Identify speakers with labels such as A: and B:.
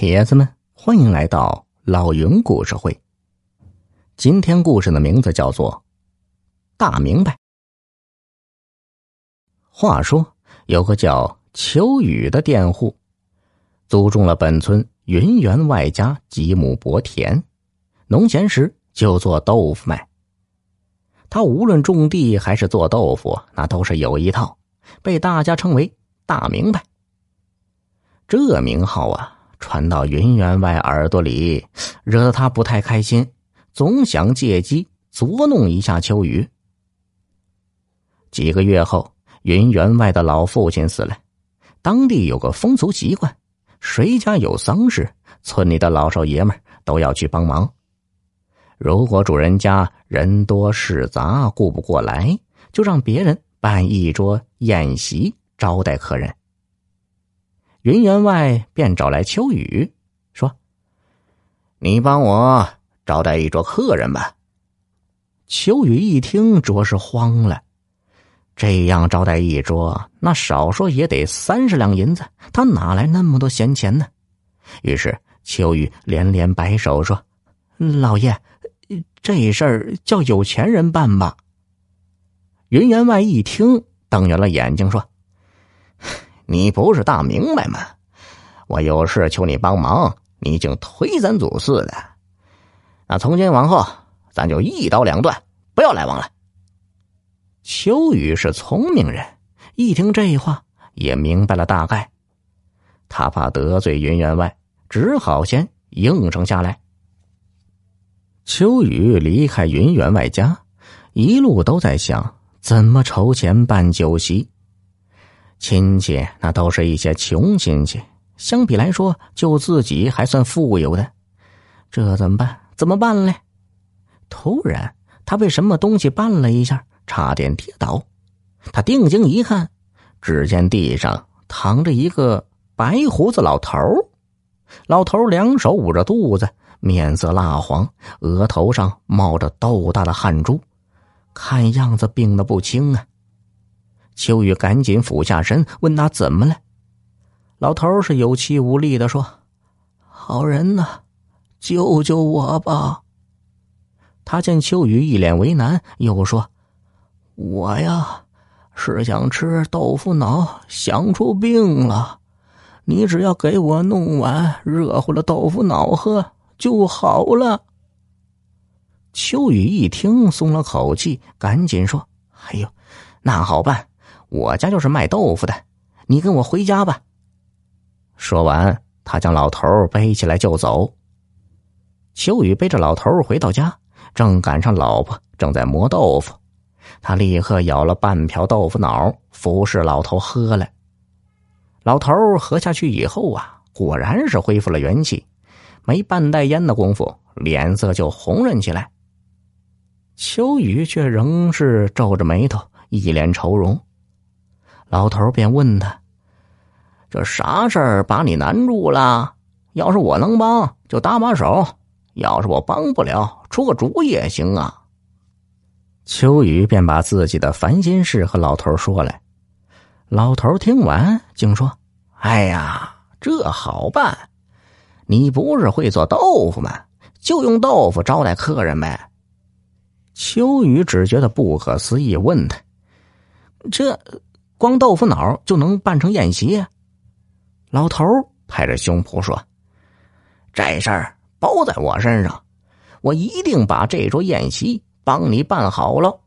A: 铁子们，欢迎来到老云故事会。今天故事的名字叫做《大明白》。话说，有个叫秋雨的佃户，租种了本村云员外家几亩薄田，农闲时就做豆腐卖。他无论种地还是做豆腐，那都是有一套，被大家称为“大明白”。这名号啊！传到云员外耳朵里，惹得他不太开心，总想借机捉弄一下秋雨。几个月后，云员外的老父亲死了，当地有个风俗习惯，谁家有丧事，村里的老少爷们都要去帮忙。如果主人家人多事杂，顾不过来，就让别人办一桌宴席招待客人。云员外便找来秋雨，说：“你帮我招待一桌客人吧。”秋雨一听，着实慌了。这样招待一桌，那少说也得三十两银子，他哪来那么多闲钱呢？于是秋雨连连摆手说：“老爷，这事儿叫有钱人办吧。”云员外一听，瞪圆了眼睛说。你不是大明白吗？我有事求你帮忙，你竟推三阻四的。那从今往后，咱就一刀两断，不要来往了。秋雨是聪明人，一听这话也明白了大概。他怕得罪云员外，只好先应承下来。秋雨离开云员外家，一路都在想怎么筹钱办酒席。亲戚那都是一些穷亲戚，相比来说，就自己还算富有的，这怎么办？怎么办嘞？突然，他被什么东西绊了一下，差点跌倒。他定睛一看，只见地上躺着一个白胡子老头老头两手捂着肚子，面色蜡黄，额头上冒着豆大的汗珠，看样子病得不轻啊。秋雨赶紧俯下身问他怎么了，老头是有气无力的说：“好人呐，救救我吧！”他见秋雨一脸为难，又说：“我呀，是想吃豆腐脑，想出病了。你只要给我弄碗热乎的豆腐脑喝就好了。”秋雨一听，松了口气，赶紧说：“哎呦，那好办。”我家就是卖豆腐的，你跟我回家吧。说完，他将老头背起来就走。秋雨背着老头回到家，正赶上老婆正在磨豆腐，他立刻舀了半瓢豆腐脑，服侍老头喝了。老头喝下去以后啊，果然是恢复了元气，没半袋烟的功夫，脸色就红润起来。秋雨却仍是皱着眉头，一脸愁容。老头便问他：“这啥事儿把你难住了？要是我能帮，就搭把手；要是我帮不了，出个主意也行啊。”秋雨便把自己的烦心事和老头说来。老头听完，竟说：“哎呀，这好办！你不是会做豆腐吗？就用豆腐招待客人呗。”秋雨只觉得不可思议，问他：“这？”光豆腐脑就能办成宴席？老头拍着胸脯说：“这事儿包在我身上，我一定把这桌宴席帮你办好了。”